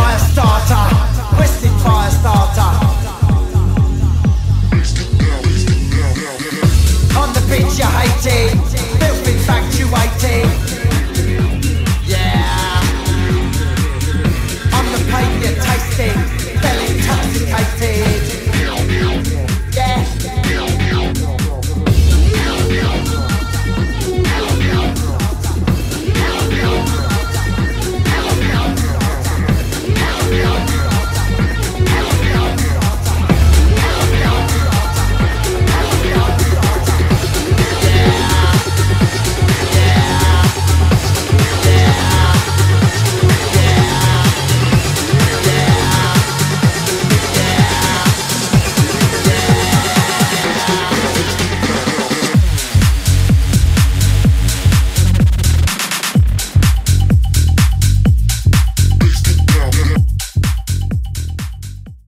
fire starter, On the beach you hate it.